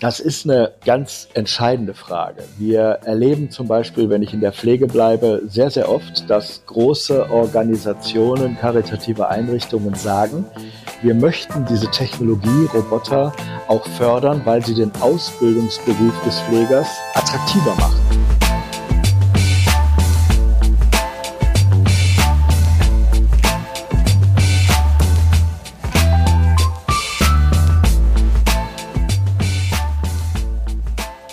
Das ist eine ganz entscheidende Frage. Wir erleben zum Beispiel, wenn ich in der Pflege bleibe, sehr, sehr oft, dass große Organisationen, karitative Einrichtungen sagen, wir möchten diese Technologie, Roboter, auch fördern, weil sie den Ausbildungsberuf des Pflegers attraktiver machen.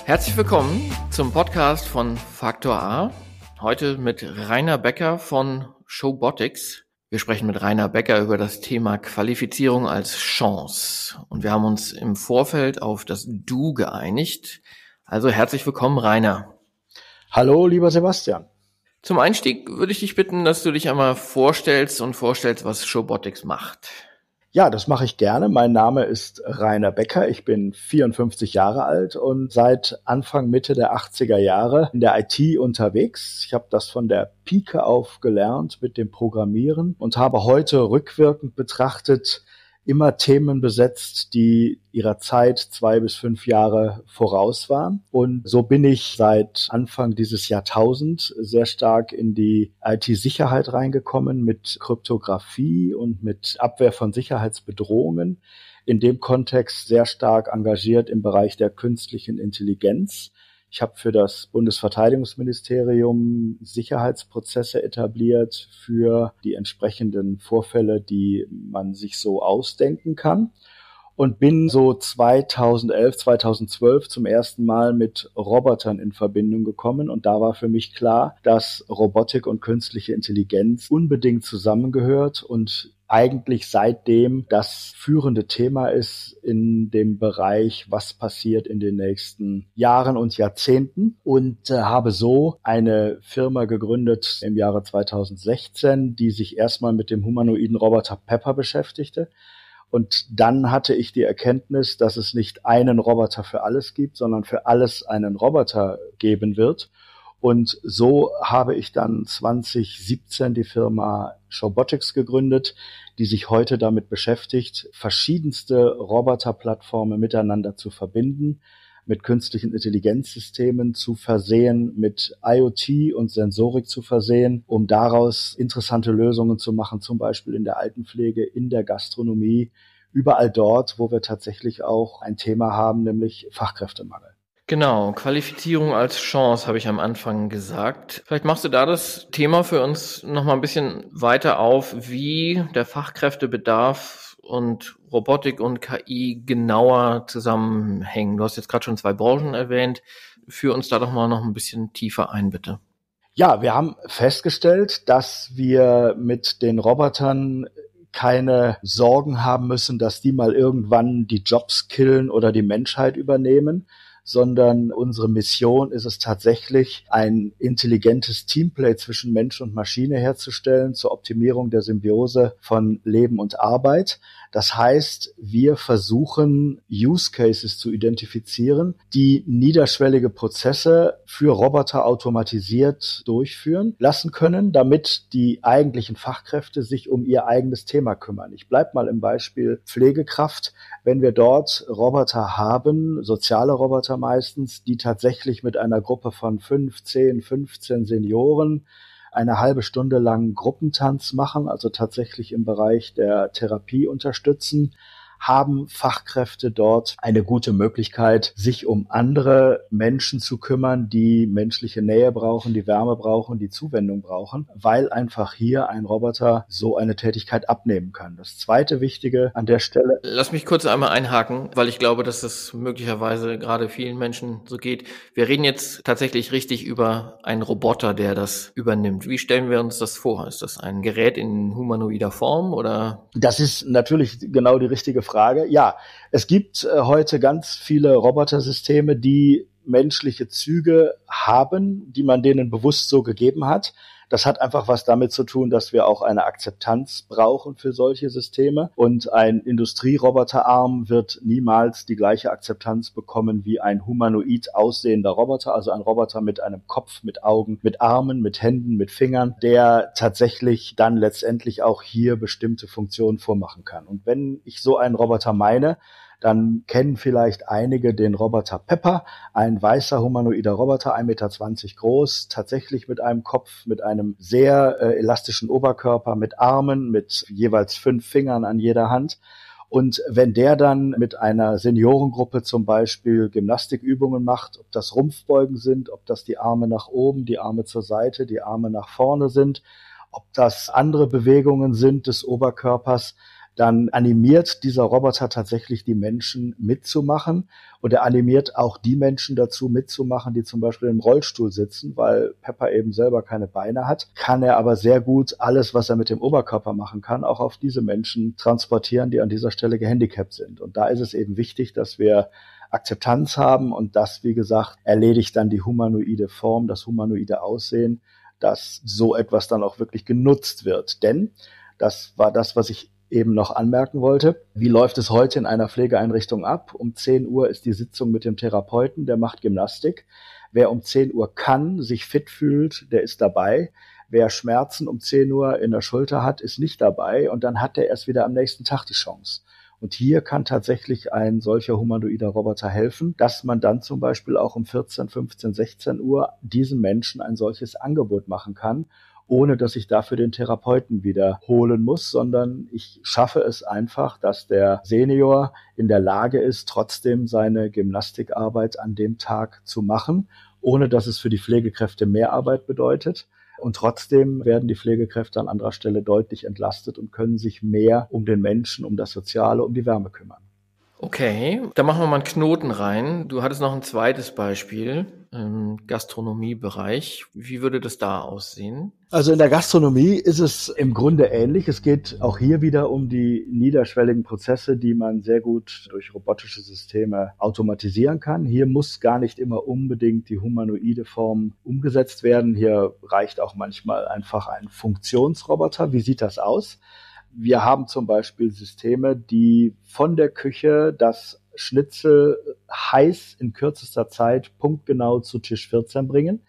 Herzlich willkommen zum Podcast von Faktor A. Heute mit Rainer Becker von Showbotics. Wir sprechen mit Rainer Becker über das Thema Qualifizierung als Chance. Und wir haben uns im Vorfeld auf das Du geeinigt. Also herzlich willkommen, Rainer. Hallo, lieber Sebastian. Zum Einstieg würde ich dich bitten, dass du dich einmal vorstellst und vorstellst, was Showbotics macht. Ja, das mache ich gerne. Mein Name ist Rainer Becker. Ich bin 54 Jahre alt und seit Anfang Mitte der 80er Jahre in der IT unterwegs. Ich habe das von der Pike auf gelernt mit dem Programmieren und habe heute rückwirkend betrachtet immer Themen besetzt, die ihrer Zeit zwei bis fünf Jahre voraus waren. Und so bin ich seit Anfang dieses Jahrtausend sehr stark in die IT-Sicherheit reingekommen mit Kryptographie und mit Abwehr von Sicherheitsbedrohungen. In dem Kontext sehr stark engagiert im Bereich der künstlichen Intelligenz ich habe für das Bundesverteidigungsministerium Sicherheitsprozesse etabliert für die entsprechenden Vorfälle, die man sich so ausdenken kann und bin so 2011, 2012 zum ersten Mal mit Robotern in Verbindung gekommen und da war für mich klar, dass Robotik und künstliche Intelligenz unbedingt zusammengehört und eigentlich seitdem das führende Thema ist in dem Bereich, was passiert in den nächsten Jahren und Jahrzehnten und äh, habe so eine Firma gegründet im Jahre 2016, die sich erstmal mit dem humanoiden Roboter Pepper beschäftigte. Und dann hatte ich die Erkenntnis, dass es nicht einen Roboter für alles gibt, sondern für alles einen Roboter geben wird. Und so habe ich dann 2017 die Firma Showbotics gegründet, die sich heute damit beschäftigt, verschiedenste Roboterplattformen miteinander zu verbinden, mit künstlichen Intelligenzsystemen zu versehen, mit IoT und Sensorik zu versehen, um daraus interessante Lösungen zu machen, zum Beispiel in der Altenpflege, in der Gastronomie, überall dort, wo wir tatsächlich auch ein Thema haben, nämlich Fachkräftemangel. Genau, Qualifizierung als Chance habe ich am Anfang gesagt. Vielleicht machst du da das Thema für uns noch mal ein bisschen weiter auf, wie der Fachkräftebedarf und Robotik und KI genauer zusammenhängen. Du hast jetzt gerade schon zwei Branchen erwähnt. Führ uns da doch mal noch ein bisschen tiefer ein, bitte. Ja, wir haben festgestellt, dass wir mit den Robotern keine Sorgen haben müssen, dass die mal irgendwann die Jobs killen oder die Menschheit übernehmen, sondern unsere Mission ist es tatsächlich, ein intelligentes Teamplay zwischen Mensch und Maschine herzustellen zur Optimierung der Symbiose von Leben und Arbeit. Das heißt, wir versuchen Use Cases zu identifizieren, die niederschwellige Prozesse für Roboter automatisiert durchführen lassen können, damit die eigentlichen Fachkräfte sich um ihr eigenes Thema kümmern. Ich bleibe mal im Beispiel Pflegekraft. Wenn wir dort Roboter haben, soziale Roboter meistens, die tatsächlich mit einer Gruppe von 15, 15 Senioren eine halbe Stunde lang Gruppentanz machen, also tatsächlich im Bereich der Therapie unterstützen haben Fachkräfte dort eine gute Möglichkeit, sich um andere Menschen zu kümmern, die menschliche Nähe brauchen, die Wärme brauchen, die Zuwendung brauchen, weil einfach hier ein Roboter so eine Tätigkeit abnehmen kann. Das zweite Wichtige an der Stelle. Lass mich kurz einmal einhaken, weil ich glaube, dass das möglicherweise gerade vielen Menschen so geht. Wir reden jetzt tatsächlich richtig über einen Roboter, der das übernimmt. Wie stellen wir uns das vor? Ist das ein Gerät in humanoider Form oder? Das ist natürlich genau die richtige Frage. Ja, es gibt äh, heute ganz viele Robotersysteme, die menschliche Züge haben, die man denen bewusst so gegeben hat. Das hat einfach was damit zu tun, dass wir auch eine Akzeptanz brauchen für solche Systeme. Und ein Industrieroboterarm wird niemals die gleiche Akzeptanz bekommen wie ein humanoid aussehender Roboter, also ein Roboter mit einem Kopf, mit Augen, mit Armen, mit Händen, mit Fingern, der tatsächlich dann letztendlich auch hier bestimmte Funktionen vormachen kann. Und wenn ich so einen Roboter meine, dann kennen vielleicht einige den Roboter Pepper, ein weißer humanoider Roboter, 1,20 Meter groß, tatsächlich mit einem Kopf, mit einem sehr äh, elastischen Oberkörper, mit Armen, mit jeweils fünf Fingern an jeder Hand. Und wenn der dann mit einer Seniorengruppe zum Beispiel Gymnastikübungen macht, ob das Rumpfbeugen sind, ob das die Arme nach oben, die Arme zur Seite, die Arme nach vorne sind, ob das andere Bewegungen sind des Oberkörpers, dann animiert dieser Roboter tatsächlich die Menschen mitzumachen und er animiert auch die Menschen dazu mitzumachen, die zum Beispiel im Rollstuhl sitzen, weil Pepper eben selber keine Beine hat, kann er aber sehr gut alles, was er mit dem Oberkörper machen kann, auch auf diese Menschen transportieren, die an dieser Stelle gehandicapt sind. Und da ist es eben wichtig, dass wir Akzeptanz haben und das, wie gesagt, erledigt dann die humanoide Form, das humanoide Aussehen, dass so etwas dann auch wirklich genutzt wird. Denn das war das, was ich eben noch anmerken wollte. Wie läuft es heute in einer Pflegeeinrichtung ab? Um 10 Uhr ist die Sitzung mit dem Therapeuten, der macht Gymnastik. Wer um 10 Uhr kann, sich fit fühlt, der ist dabei. Wer Schmerzen um 10 Uhr in der Schulter hat, ist nicht dabei und dann hat er erst wieder am nächsten Tag die Chance. Und hier kann tatsächlich ein solcher humanoider Roboter helfen, dass man dann zum Beispiel auch um 14, 15, 16 Uhr diesem Menschen ein solches Angebot machen kann ohne dass ich dafür den Therapeuten wiederholen muss, sondern ich schaffe es einfach, dass der Senior in der Lage ist, trotzdem seine Gymnastikarbeit an dem Tag zu machen, ohne dass es für die Pflegekräfte mehr Arbeit bedeutet. Und trotzdem werden die Pflegekräfte an anderer Stelle deutlich entlastet und können sich mehr um den Menschen, um das Soziale, um die Wärme kümmern. Okay, da machen wir mal einen Knoten rein. Du hattest noch ein zweites Beispiel im Gastronomiebereich. Wie würde das da aussehen? Also in der Gastronomie ist es im Grunde ähnlich. Es geht auch hier wieder um die niederschwelligen Prozesse, die man sehr gut durch robotische Systeme automatisieren kann. Hier muss gar nicht immer unbedingt die humanoide Form umgesetzt werden. Hier reicht auch manchmal einfach ein Funktionsroboter. Wie sieht das aus? Wir haben zum Beispiel Systeme, die von der Küche das Schnitzel heiß in kürzester Zeit punktgenau zu Tisch 14 bringen.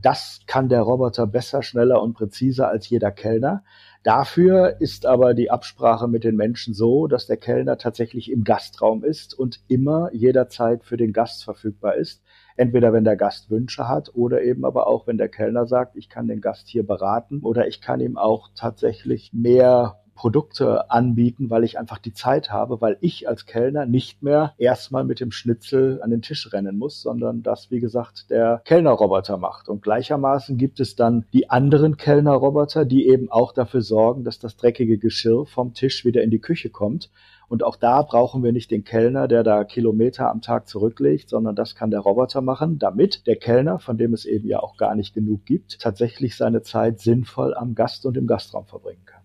Das kann der Roboter besser, schneller und präziser als jeder Kellner. Dafür ist aber die Absprache mit den Menschen so, dass der Kellner tatsächlich im Gastraum ist und immer jederzeit für den Gast verfügbar ist. Entweder wenn der Gast Wünsche hat oder eben aber auch, wenn der Kellner sagt, ich kann den Gast hier beraten oder ich kann ihm auch tatsächlich mehr Produkte anbieten, weil ich einfach die Zeit habe, weil ich als Kellner nicht mehr erstmal mit dem Schnitzel an den Tisch rennen muss, sondern das, wie gesagt, der Kellnerroboter macht. Und gleichermaßen gibt es dann die anderen Kellnerroboter, die eben auch dafür sorgen, dass das dreckige Geschirr vom Tisch wieder in die Küche kommt. Und auch da brauchen wir nicht den Kellner, der da Kilometer am Tag zurücklegt, sondern das kann der Roboter machen, damit der Kellner, von dem es eben ja auch gar nicht genug gibt, tatsächlich seine Zeit sinnvoll am Gast und im Gastraum verbringen kann.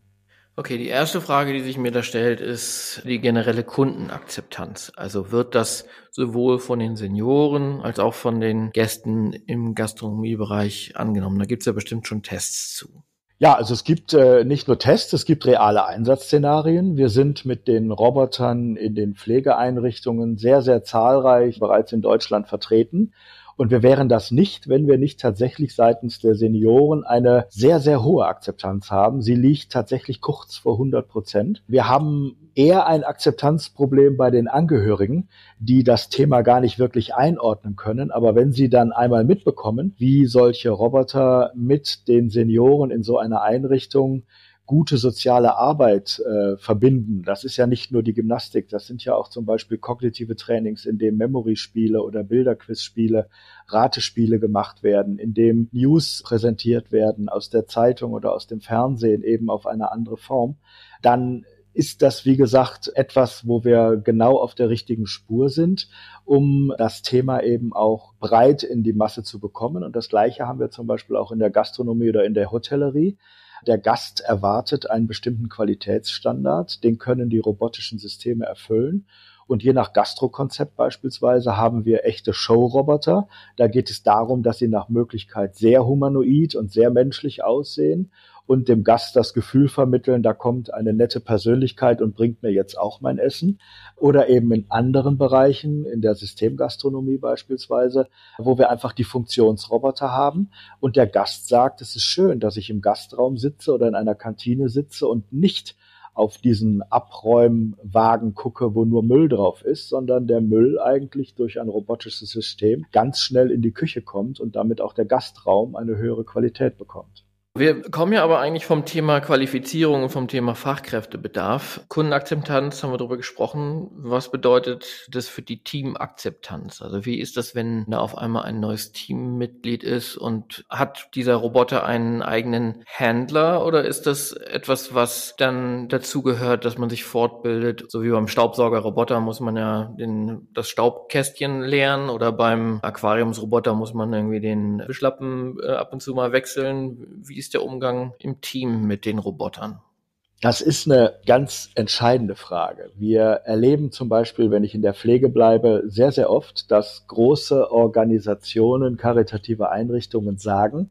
Okay, die erste Frage, die sich mir da stellt, ist die generelle Kundenakzeptanz. Also wird das sowohl von den Senioren als auch von den Gästen im Gastronomiebereich angenommen? Da gibt es ja bestimmt schon Tests zu. Ja, also es gibt äh, nicht nur Tests, es gibt reale Einsatzszenarien. Wir sind mit den Robotern in den Pflegeeinrichtungen sehr, sehr zahlreich bereits in Deutschland vertreten. Und wir wären das nicht, wenn wir nicht tatsächlich seitens der Senioren eine sehr, sehr hohe Akzeptanz haben. Sie liegt tatsächlich kurz vor 100 Prozent. Wir haben eher ein Akzeptanzproblem bei den Angehörigen, die das Thema gar nicht wirklich einordnen können. Aber wenn sie dann einmal mitbekommen, wie solche Roboter mit den Senioren in so einer Einrichtung gute soziale Arbeit äh, verbinden. Das ist ja nicht nur die Gymnastik, das sind ja auch zum Beispiel kognitive Trainings, in dem Memory-Spiele oder Bilderquiz-Spiele, Ratespiele gemacht werden, in dem News präsentiert werden aus der Zeitung oder aus dem Fernsehen eben auf eine andere Form. Dann ist das, wie gesagt, etwas, wo wir genau auf der richtigen Spur sind, um das Thema eben auch breit in die Masse zu bekommen. Und das Gleiche haben wir zum Beispiel auch in der Gastronomie oder in der Hotellerie. Der Gast erwartet einen bestimmten Qualitätsstandard, den können die robotischen Systeme erfüllen. Und je nach Gastrokonzept beispielsweise haben wir echte Showroboter. Da geht es darum, dass sie nach Möglichkeit sehr humanoid und sehr menschlich aussehen und dem Gast das Gefühl vermitteln, da kommt eine nette Persönlichkeit und bringt mir jetzt auch mein Essen. Oder eben in anderen Bereichen, in der Systemgastronomie beispielsweise, wo wir einfach die Funktionsroboter haben und der Gast sagt, es ist schön, dass ich im Gastraum sitze oder in einer Kantine sitze und nicht auf diesen Abräumwagen gucke, wo nur Müll drauf ist, sondern der Müll eigentlich durch ein robotisches System ganz schnell in die Küche kommt und damit auch der Gastraum eine höhere Qualität bekommt. Wir kommen ja aber eigentlich vom Thema Qualifizierung und vom Thema Fachkräftebedarf. Kundenakzeptanz haben wir darüber gesprochen. Was bedeutet das für die Teamakzeptanz? Also wie ist das, wenn da auf einmal ein neues Teammitglied ist und hat dieser Roboter einen eigenen Handler oder ist das etwas, was dann dazu gehört, dass man sich fortbildet? So wie beim Staubsaugerroboter muss man ja den, das Staubkästchen leeren oder beim Aquariumsroboter muss man irgendwie den Wischlappen äh, ab und zu mal wechseln. Wie ist der Umgang im Team mit den Robotern? Das ist eine ganz entscheidende Frage. Wir erleben zum Beispiel, wenn ich in der Pflege bleibe, sehr, sehr oft, dass große Organisationen, karitative Einrichtungen sagen,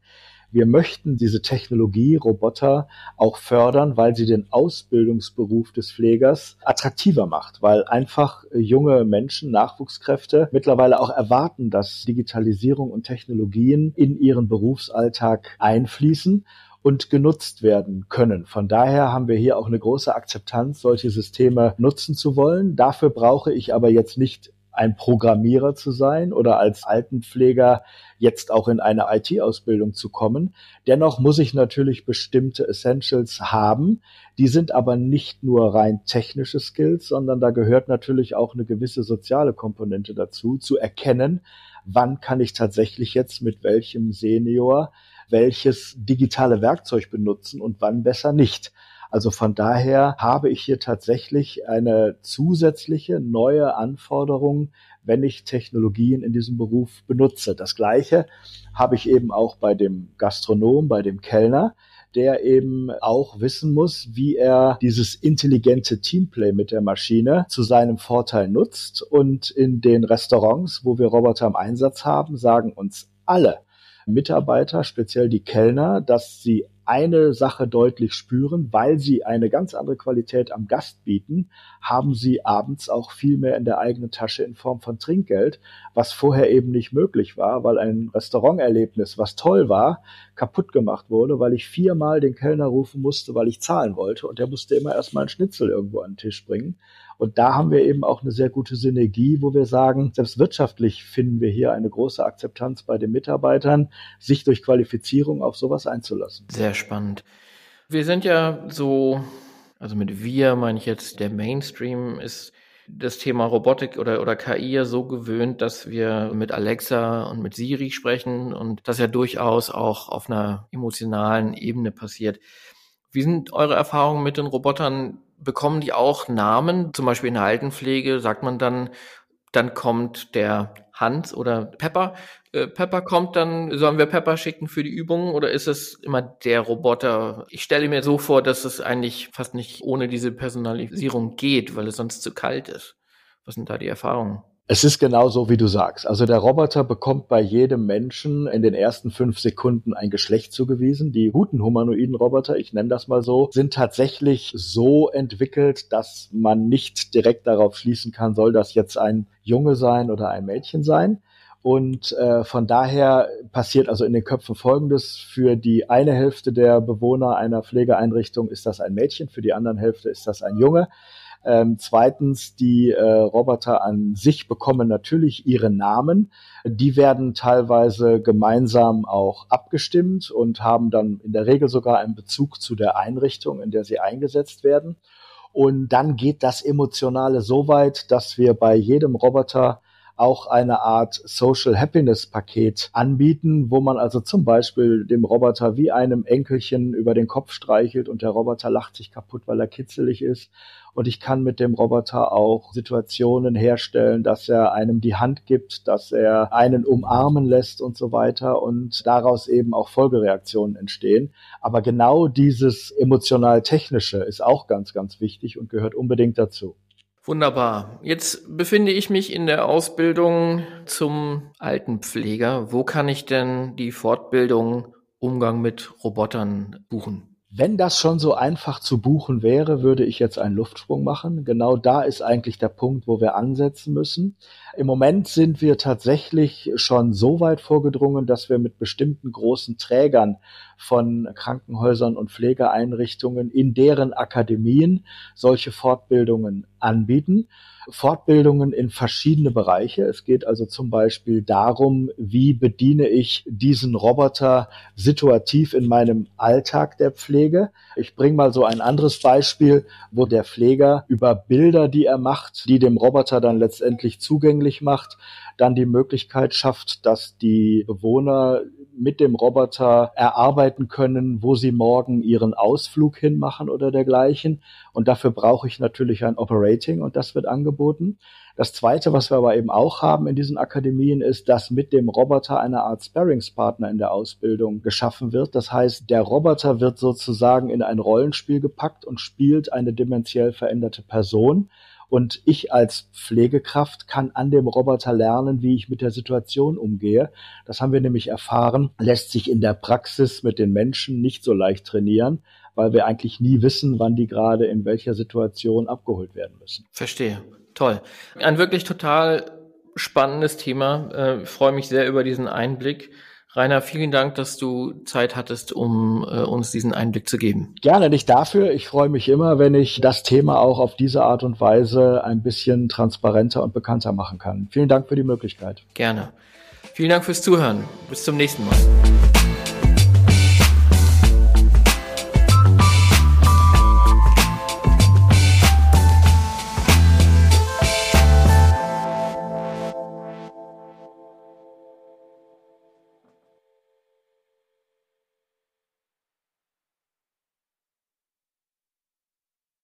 wir möchten diese Technologie, Roboter auch fördern, weil sie den Ausbildungsberuf des Pflegers attraktiver macht, weil einfach junge Menschen, Nachwuchskräfte mittlerweile auch erwarten, dass Digitalisierung und Technologien in ihren Berufsalltag einfließen und genutzt werden können. Von daher haben wir hier auch eine große Akzeptanz, solche Systeme nutzen zu wollen. Dafür brauche ich aber jetzt nicht ein Programmierer zu sein oder als Altenpfleger jetzt auch in eine IT-Ausbildung zu kommen. Dennoch muss ich natürlich bestimmte Essentials haben. Die sind aber nicht nur rein technische Skills, sondern da gehört natürlich auch eine gewisse soziale Komponente dazu, zu erkennen, wann kann ich tatsächlich jetzt mit welchem Senior welches digitale Werkzeug benutzen und wann besser nicht. Also von daher habe ich hier tatsächlich eine zusätzliche neue Anforderung, wenn ich Technologien in diesem Beruf benutze. Das Gleiche habe ich eben auch bei dem Gastronom, bei dem Kellner der eben auch wissen muss, wie er dieses intelligente Teamplay mit der Maschine zu seinem Vorteil nutzt. Und in den Restaurants, wo wir Roboter im Einsatz haben, sagen uns alle Mitarbeiter, speziell die Kellner, dass sie eine Sache deutlich spüren, weil sie eine ganz andere Qualität am Gast bieten, haben sie abends auch viel mehr in der eigenen Tasche in Form von Trinkgeld, was vorher eben nicht möglich war, weil ein Restauranterlebnis, was toll war, kaputt gemacht wurde, weil ich viermal den Kellner rufen musste, weil ich zahlen wollte und der musste immer erstmal einen Schnitzel irgendwo an den Tisch bringen. Und da haben wir eben auch eine sehr gute Synergie, wo wir sagen, selbst wirtschaftlich finden wir hier eine große Akzeptanz bei den Mitarbeitern, sich durch Qualifizierung auf sowas einzulassen. Sehr spannend. Wir sind ja so, also mit wir meine ich jetzt, der Mainstream ist das Thema Robotik oder, oder KI so gewöhnt, dass wir mit Alexa und mit Siri sprechen und das ja durchaus auch auf einer emotionalen Ebene passiert. Wie sind eure Erfahrungen mit den Robotern? bekommen die auch Namen? Zum Beispiel in der Altenpflege sagt man dann, dann kommt der Hans oder Pepper. Äh, Pepper kommt dann, sollen wir Pepper schicken für die Übungen oder ist es immer der Roboter? Ich stelle mir so vor, dass es eigentlich fast nicht ohne diese Personalisierung geht, weil es sonst zu kalt ist. Was sind da die Erfahrungen? Es ist genau so, wie du sagst. Also der Roboter bekommt bei jedem Menschen in den ersten fünf Sekunden ein Geschlecht zugewiesen. Die guten humanoiden Roboter, ich nenne das mal so, sind tatsächlich so entwickelt, dass man nicht direkt darauf schließen kann, soll das jetzt ein Junge sein oder ein Mädchen sein. Und äh, von daher passiert also in den Köpfen Folgendes. Für die eine Hälfte der Bewohner einer Pflegeeinrichtung ist das ein Mädchen, für die anderen Hälfte ist das ein Junge. Ähm, zweitens, die äh, Roboter an sich bekommen natürlich ihre Namen. Die werden teilweise gemeinsam auch abgestimmt und haben dann in der Regel sogar einen Bezug zu der Einrichtung, in der sie eingesetzt werden. Und dann geht das Emotionale so weit, dass wir bei jedem Roboter auch eine Art Social Happiness Paket anbieten, wo man also zum Beispiel dem Roboter wie einem Enkelchen über den Kopf streichelt und der Roboter lacht sich kaputt, weil er kitzelig ist. Und ich kann mit dem Roboter auch Situationen herstellen, dass er einem die Hand gibt, dass er einen umarmen lässt und so weiter und daraus eben auch Folgereaktionen entstehen. Aber genau dieses emotional-technische ist auch ganz, ganz wichtig und gehört unbedingt dazu. Wunderbar. Jetzt befinde ich mich in der Ausbildung zum Altenpfleger. Wo kann ich denn die Fortbildung Umgang mit Robotern buchen? Wenn das schon so einfach zu buchen wäre, würde ich jetzt einen Luftsprung machen. Genau da ist eigentlich der Punkt, wo wir ansetzen müssen. Im Moment sind wir tatsächlich schon so weit vorgedrungen, dass wir mit bestimmten großen Trägern von Krankenhäusern und Pflegeeinrichtungen in deren Akademien solche Fortbildungen anbieten. Fortbildungen in verschiedene Bereiche. Es geht also zum Beispiel darum, wie bediene ich diesen Roboter situativ in meinem Alltag der Pflege. Ich bringe mal so ein anderes Beispiel, wo der Pfleger über Bilder, die er macht, die dem Roboter dann letztendlich zugänglich macht, dann die Möglichkeit schafft, dass die Bewohner mit dem Roboter erarbeiten können, wo sie morgen ihren Ausflug hinmachen oder dergleichen. Und dafür brauche ich natürlich ein Operating und das wird angeboten. Das Zweite, was wir aber eben auch haben in diesen Akademien, ist, dass mit dem Roboter eine Art Sparringspartner in der Ausbildung geschaffen wird. Das heißt, der Roboter wird sozusagen in ein Rollenspiel gepackt und spielt eine dementiell veränderte Person. Und ich als Pflegekraft kann an dem Roboter lernen, wie ich mit der Situation umgehe. Das haben wir nämlich erfahren, lässt sich in der Praxis mit den Menschen nicht so leicht trainieren, weil wir eigentlich nie wissen, wann die gerade in welcher Situation abgeholt werden müssen. Verstehe. Toll. Ein wirklich total spannendes Thema. Äh, ich freue mich sehr über diesen Einblick. Rainer, vielen Dank, dass du Zeit hattest, um äh, uns diesen Einblick zu geben. Gerne nicht dafür. Ich freue mich immer, wenn ich das Thema auch auf diese Art und Weise ein bisschen transparenter und bekannter machen kann. Vielen Dank für die Möglichkeit. Gerne. Vielen Dank fürs Zuhören. Bis zum nächsten Mal.